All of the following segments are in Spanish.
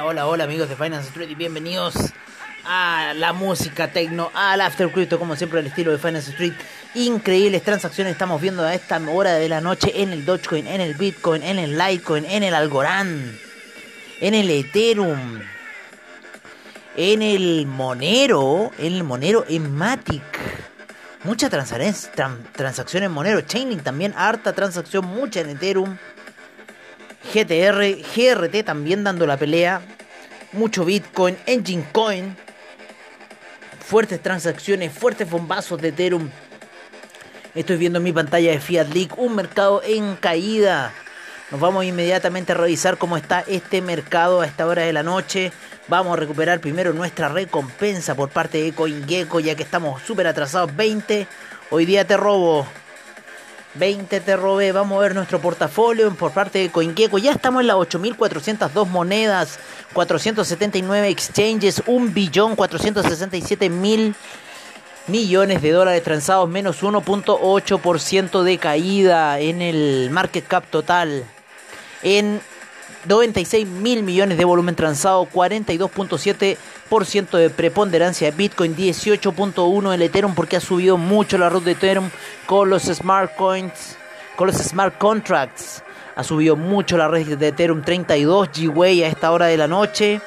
Hola, hola, amigos de Finance Street y bienvenidos a la música tecno, al After Crypto, como siempre el estilo de Finance Street. Increíbles transacciones estamos viendo a esta hora de la noche en el Dogecoin, en el Bitcoin, en el Litecoin, en el Algorand, en el Ethereum, en el Monero, en el Monero en Matic. Mucha transacción en Monero. Chainlink también, harta transacción, mucha en Ethereum. GTR, GRT también dando la pelea. Mucho Bitcoin, Engine Coin. Fuertes transacciones, fuertes bombazos de Ethereum. Estoy viendo en mi pantalla de Fiat League un mercado en caída. Nos vamos inmediatamente a revisar cómo está este mercado a esta hora de la noche. Vamos a recuperar primero nuestra recompensa por parte de CoinGecko ya que estamos súper atrasados. 20. Hoy día te robo. 20 te robé. Vamos a ver nuestro portafolio por parte de CoinGecko. Ya estamos en las 8.402 monedas, 479 exchanges, 1.467.000 millones de dólares transados, menos 1.8% de caída en el market cap total. En 96 mil millones de volumen transado, 42.7% de preponderancia. De Bitcoin, 18.1 el Ethereum porque ha subido mucho la red de Ethereum con los smart coins, con los smart contracts. Ha subido mucho la red de Ethereum, 32 G-Way a esta hora de la noche.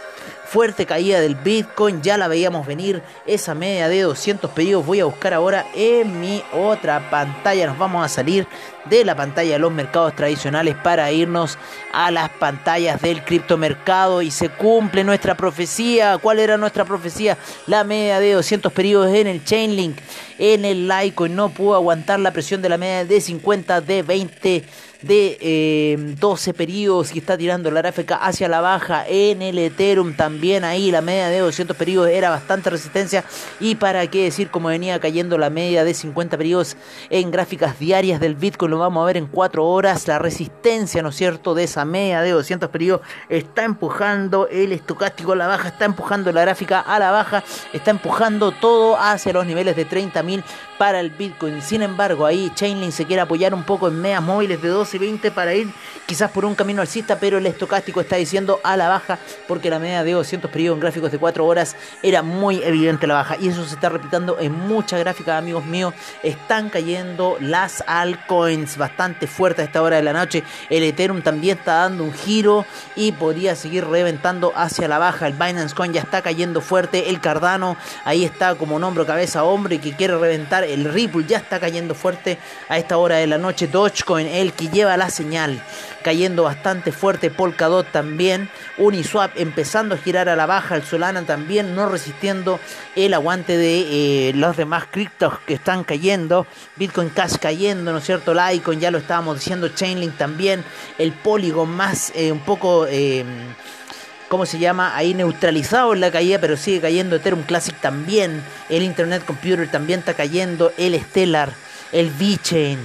Fuerte caída del Bitcoin, ya la veíamos venir, esa media de 200 pedidos. Voy a buscar ahora en mi otra pantalla, nos vamos a salir de la pantalla de los mercados tradicionales para irnos a las pantallas del criptomercado y se cumple nuestra profecía, ¿cuál era nuestra profecía? La media de 200 periodos en el Chainlink, en el Litecoin. No pudo aguantar la presión de la media de 50, de 20 de 12 eh, periodos y está tirando la gráfica hacia la baja en el Ethereum también. Ahí la media de 200 periodos era bastante resistencia. Y para qué decir como venía cayendo la media de 50 periodos en gráficas diarias del Bitcoin lo vamos a ver en 4 horas. La resistencia no es cierto de esa media de 200 periodos está empujando el estocástico a la baja está empujando la gráfica a la baja está empujando todo hacia los niveles de 30.000 para el Bitcoin sin embargo ahí Chainlink se quiere apoyar un poco en medias móviles de 12 y 20 para ir quizás por un camino alcista, pero el estocástico está diciendo a la baja porque la media de 200 periodos en gráficos de 4 horas era muy evidente la baja y eso se está repitiendo en muchas gráficas, amigos míos. Están cayendo las altcoins bastante fuerte a esta hora de la noche. El Ethereum también está dando un giro y podría seguir reventando hacia la baja. El Binance Coin ya está cayendo fuerte. El Cardano ahí está como hombro, cabeza, hombre que quiere reventar. El Ripple ya está cayendo fuerte a esta hora de la noche. Dogecoin, el que lleva la señal, cayendo bastante fuerte, Polkadot también, Uniswap empezando a girar a la baja, el Solana también no resistiendo el aguante de eh, los demás criptos que están cayendo, Bitcoin Cash cayendo, ¿no es cierto? Litecoin ya lo estábamos diciendo, Chainlink también, el Polygon más eh, un poco... Eh, ¿cómo se llama? Ahí neutralizado en la caída, pero sigue cayendo. Ethereum Classic también. El Internet Computer también está cayendo. El Stellar, el VeChain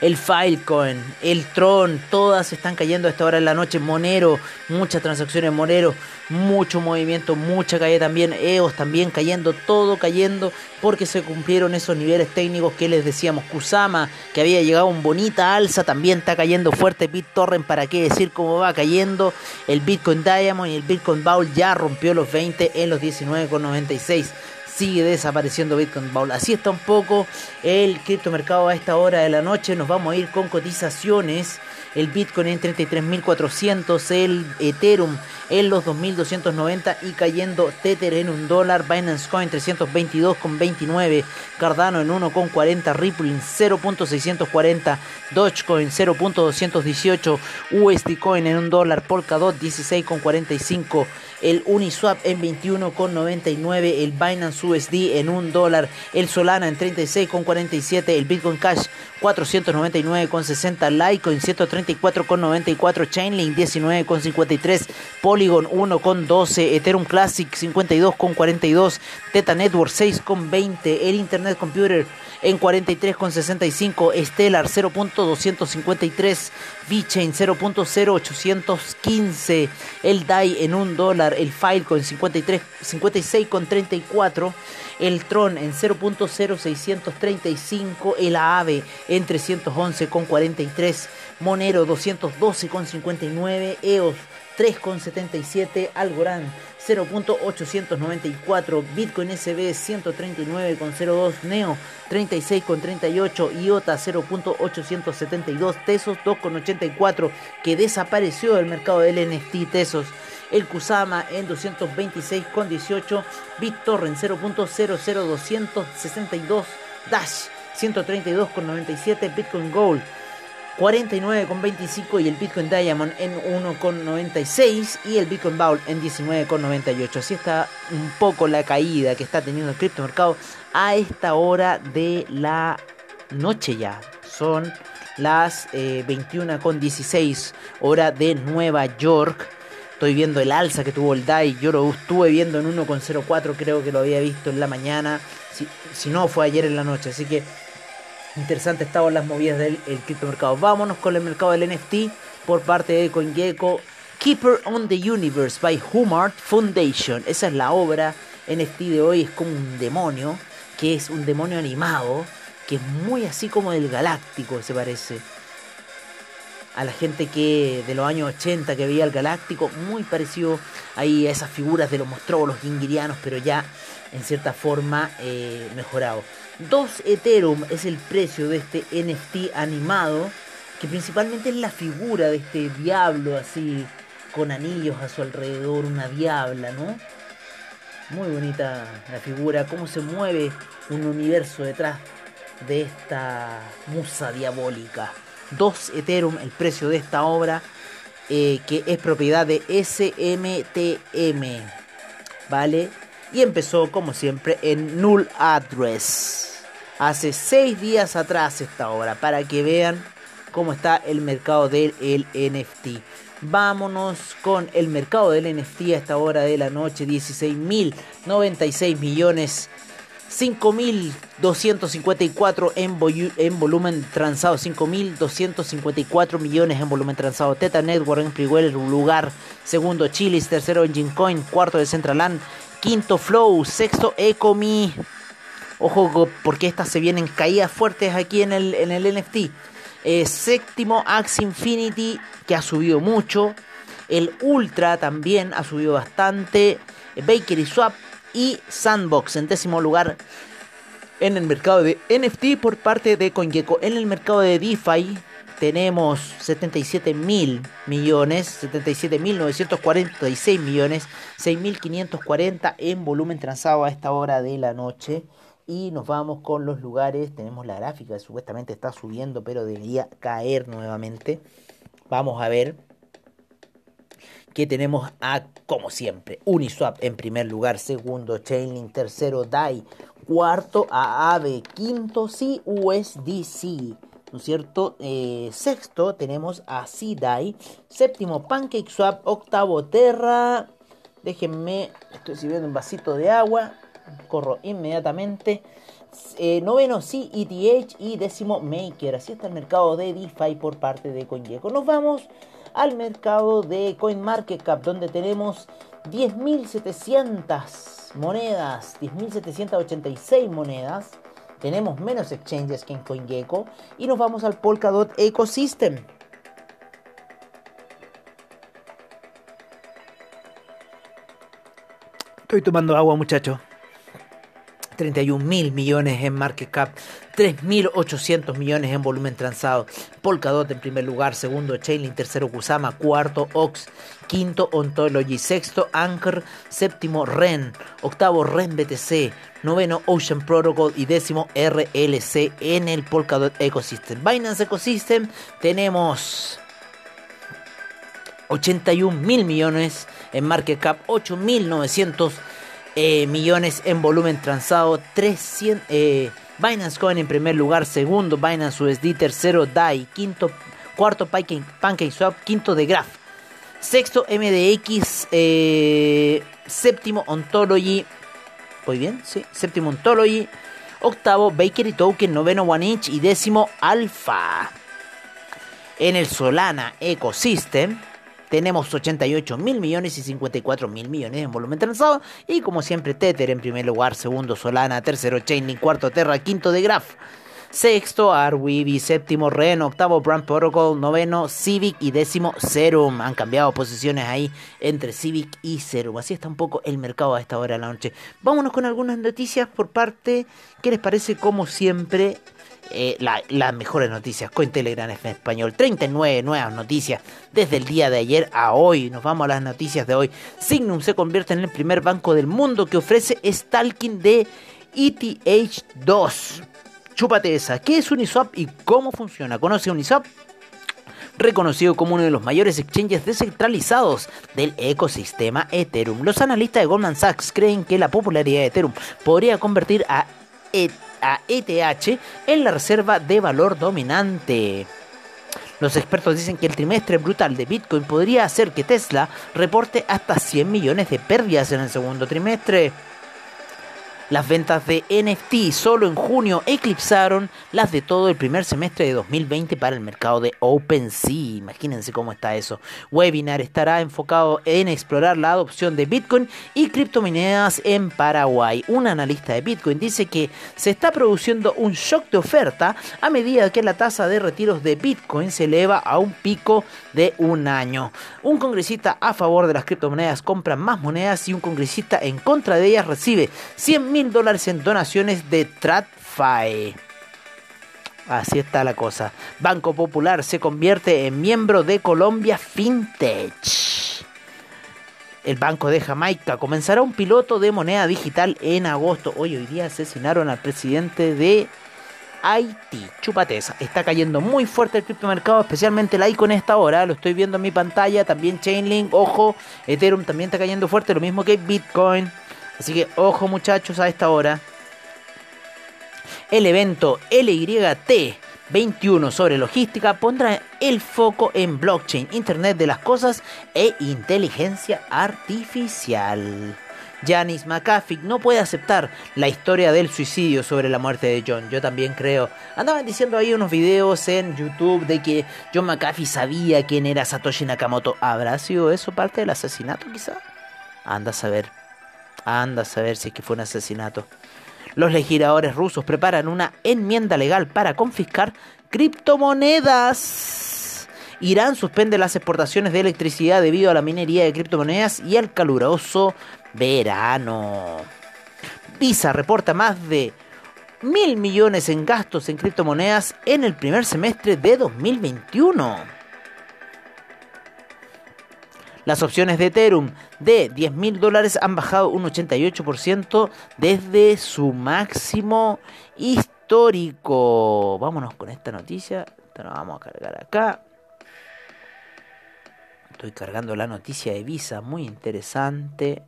el Filecoin, el Tron, todas están cayendo a esta hora de la noche. Monero, muchas transacciones Monero, mucho movimiento, mucha caída también. EOS también cayendo, todo cayendo porque se cumplieron esos niveles técnicos que les decíamos. Kusama, que había llegado a un bonita alza, también está cayendo fuerte. BitTorrent, para qué decir cómo va cayendo. El Bitcoin Diamond y el Bitcoin Bowl ya rompió los 20 en los 19,96 sigue desapareciendo Bitcoin Bowl. Así está un poco el criptomercado a esta hora de la noche. Nos vamos a ir con cotizaciones. El Bitcoin en 33.400, el Ethereum en los 2.290 y cayendo Tether en un dólar, Binance Coin 322,29, Cardano en 1,40, Ripple en 0.640, Dogecoin 0.218, USD Coin en un dólar, Polkadot 16,45, el Uniswap en 21,99, el Binance USD en un dólar, el Solana en 36,47, el Bitcoin Cash 499,60, Litecoin 134,94, Chainlink 19,53, Polygon 1,12, Ethereum Classic 52,42, Teta Network 6,20, el Internet Computer en 43,65, Stellar 0.253, VeChain 0.0815, el DAI en 1 dólar, el Filecoin 53, 56,34, el Tron en 0.0635, el AAVE en 311,43, Monero 212,59, EOS 3,77, Algorand 0.894, Bitcoin SB 139,02, Neo 36,38, IOTA 0.872, Tesos 2,84, que desapareció del mercado del NFT Tesos. El Kusama en 226,18, BitTorrent 0.00262, Dash 132,97, Bitcoin Gold 49,25 y el Bitcoin Diamond en 1,96 y el Bitcoin Bowl en 19,98. Así está un poco la caída que está teniendo el criptomercado a esta hora de la noche ya. Son las eh, 21,16 hora de Nueva York. Estoy viendo el alza que tuvo el DAI. Yo lo estuve viendo en 1,04. Creo que lo había visto en la mañana. Si no, fue ayer en la noche. Así que Interesante estaban las movidas del criptomercado. Vámonos con el mercado del NFT por parte de CoinGecko. Keeper on the Universe by Humart Foundation. Esa es la obra NFT de hoy. Es como un demonio, que es un demonio animado, que es muy así como del galáctico, se parece. A la gente que de los años 80 que veía el galáctico, muy parecido ahí a esas figuras de los monstruos, los gingirianos, pero ya en cierta forma eh, mejorado. 2 Ethereum es el precio de este NFT animado, que principalmente es la figura de este diablo así, con anillos a su alrededor, una diabla, ¿no? Muy bonita la figura, cómo se mueve un universo detrás de esta musa diabólica. 2 Ethereum, el precio de esta obra, eh, que es propiedad de SMTM, ¿vale? Y empezó, como siempre, en Null Address hace seis días atrás esta obra para que vean cómo está el mercado del NFT. Vámonos con el mercado del NFT a esta hora de la noche, 16.096 millones. 5.254 en, en volumen transado, 5.254 millones en volumen transado. Teta Network en primer lugar, segundo Chilis, tercero Engine Coin, cuarto de Centraland, quinto Flow, sexto Ecomi, Ojo porque estas se vienen caídas fuertes aquí en el, en el NFT. Eh, séptimo Axe Infinity que ha subido mucho. El Ultra también ha subido bastante. Bakery Swap y Sandbox en décimo lugar en el mercado de NFT por parte de CoinGecko. En el mercado de DeFi tenemos 77 mil millones, 77 mil 946 millones, 6.540 en volumen transado a esta hora de la noche. Y nos vamos con los lugares. Tenemos la gráfica, supuestamente está subiendo, pero debería caer nuevamente. Vamos a ver que tenemos a, como siempre, Uniswap en primer lugar, segundo Chainlink, tercero DAI, cuarto AAVE, quinto CUSDC, ¿no es cierto? Eh, sexto tenemos a CDAI, séptimo PancakeSwap, octavo Terra, déjenme, estoy sirviendo un vasito de agua, corro inmediatamente. Eh, noveno CETH y décimo Maker. Así está el mercado de DeFi por parte de CoinGecko. Nos vamos al mercado de CoinMarketCap donde tenemos 10.700 monedas, 10.786 monedas. Tenemos menos exchanges que en CoinGecko y nos vamos al Polkadot Ecosystem. Estoy tomando agua, muchachos. 31 mil millones en market cap, 3.800 millones en volumen transado. Polkadot en primer lugar, segundo Chainlink, tercero Kusama, cuarto Ox, quinto Ontology, sexto Anchor, séptimo REN, octavo REN BTC, noveno Ocean Protocol y décimo RLC en el Polkadot Ecosystem. Binance Ecosystem tenemos 81 mil millones en market cap, 8.900 eh, millones en volumen transado. 300, eh, Binance Coin en primer lugar, segundo Binance USD, tercero DAI, quinto, cuarto PancakeSwap, quinto de Graph, sexto MDX, eh, séptimo Ontology, ¿voy bien? Sí, séptimo Ontology, octavo Bakery Token, noveno One Inch y décimo Alpha. En el Solana Ecosystem, tenemos 88 mil millones y 54 mil millones en volumen transado. Y como siempre, Tether en primer lugar, segundo Solana, tercero Chainlink, cuarto Terra, quinto de Graph. Sexto, Arweave. Séptimo, Ren. Octavo, Brand Protocol. Noveno, Civic. Y décimo, Serum. Han cambiado posiciones ahí entre Civic y Serum. Así está un poco el mercado a esta hora de la noche. Vámonos con algunas noticias por parte. ¿Qué les parece? Como siempre. Eh, las mejores noticias. Cointelegram en español. 39 nuevas noticias desde el día de ayer a hoy. Nos vamos a las noticias de hoy. Signum se convierte en el primer banco del mundo que ofrece stalking de ETH2. Chúpate esa. ¿Qué es Uniswap y cómo funciona? ¿Conoce Uniswap? reconocido como uno de los mayores exchanges descentralizados del ecosistema Ethereum. Los analistas de Goldman Sachs creen que la popularidad de Ethereum podría convertir a ETH a ETH en la reserva de valor dominante. Los expertos dicen que el trimestre brutal de Bitcoin podría hacer que Tesla reporte hasta 100 millones de pérdidas en el segundo trimestre. Las ventas de NFT solo en junio eclipsaron las de todo el primer semestre de 2020 para el mercado de OpenSea. Imagínense cómo está eso. Webinar estará enfocado en explorar la adopción de Bitcoin y criptomonedas en Paraguay. Un analista de Bitcoin dice que se está produciendo un shock de oferta a medida que la tasa de retiros de Bitcoin se eleva a un pico de un año. Un congresista a favor de las criptomonedas compra más monedas y un congresista en contra de ellas recibe 100 mil dólares en donaciones de TradFi. Así está la cosa. Banco Popular se convierte en miembro de Colombia FinTech. El Banco de Jamaica comenzará un piloto de moneda digital en agosto. Hoy, hoy día asesinaron al presidente de Haití. Chupateza. Está cayendo muy fuerte el criptomercado, especialmente el Icon esta hora. Lo estoy viendo en mi pantalla. También Chainlink, ojo. Ethereum también está cayendo fuerte, lo mismo que Bitcoin. Así que ojo muchachos a esta hora. El evento LYT 21 sobre logística pondrá el foco en blockchain, Internet de las Cosas e inteligencia artificial. Janice McAfee no puede aceptar la historia del suicidio sobre la muerte de John. Yo también creo. Andaban diciendo ahí unos videos en YouTube de que John McAfee sabía quién era Satoshi Nakamoto. ¿Habrá sido eso parte del asesinato quizá? Anda a saber. Anda a saber si es que fue un asesinato. Los legisladores rusos preparan una enmienda legal para confiscar criptomonedas. Irán suspende las exportaciones de electricidad debido a la minería de criptomonedas y al caluroso verano. Visa reporta más de mil millones en gastos en criptomonedas en el primer semestre de 2021. Las opciones de Ethereum de 10 mil dólares han bajado un 88% desde su máximo histórico. Vámonos con esta noticia. Esta la vamos a cargar acá. Estoy cargando la noticia de Visa, muy interesante.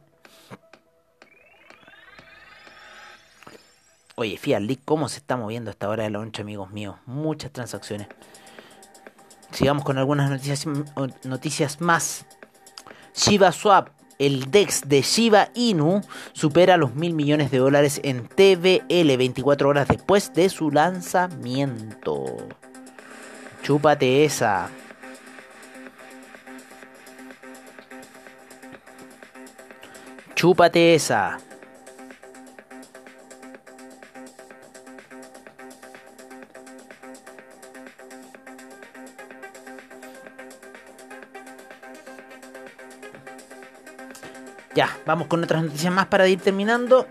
Oye, Fiat ¿cómo se está moviendo esta hora de la noche, amigos míos? Muchas transacciones. Sigamos con algunas noticias, noticias más. Shiba Swap, el DEX de Shiba Inu, supera los mil millones de dólares en TVL 24 horas después de su lanzamiento. Chúpate esa. Chúpate esa. Ya, vamos con otras noticias más para ir terminando.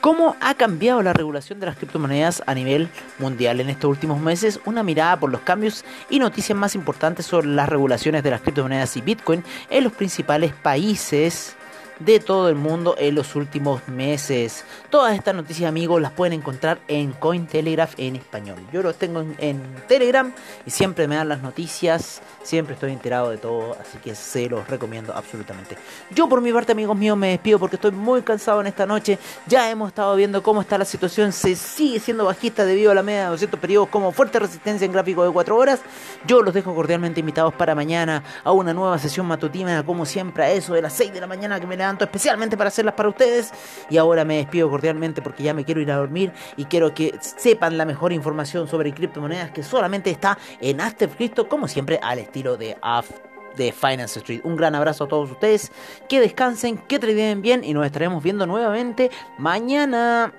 ¿Cómo ha cambiado la regulación de las criptomonedas a nivel mundial en estos últimos meses? Una mirada por los cambios y noticias más importantes sobre las regulaciones de las criptomonedas y Bitcoin en los principales países de todo el mundo en los últimos meses. Todas estas noticias, amigos, las pueden encontrar en Cointelegraph en español. Yo los tengo en, Telegram y siempre me dan las noticias, siempre estoy enterado de todo, así que se los recomiendo absolutamente. Yo por mi parte, amigos míos, me despido porque estoy muy cansado en esta noche. Ya hemos estado viendo cómo está la situación, se sigue siendo bajista debido a la media de 200 periodos como fuerte resistencia en gráfico de 4 horas. Yo los dejo cordialmente invitados para mañana a una nueva sesión matutina, como siempre, a eso de las 6 de la mañana que me especialmente para hacerlas para ustedes. Y ahora me despido cordialmente porque ya me quiero ir a dormir y quiero que sepan la mejor información sobre criptomonedas que solamente está en After Crypto, como siempre, al estilo de After de Finance Street. Un gran abrazo a todos ustedes, que descansen, que traden bien y nos estaremos viendo nuevamente mañana.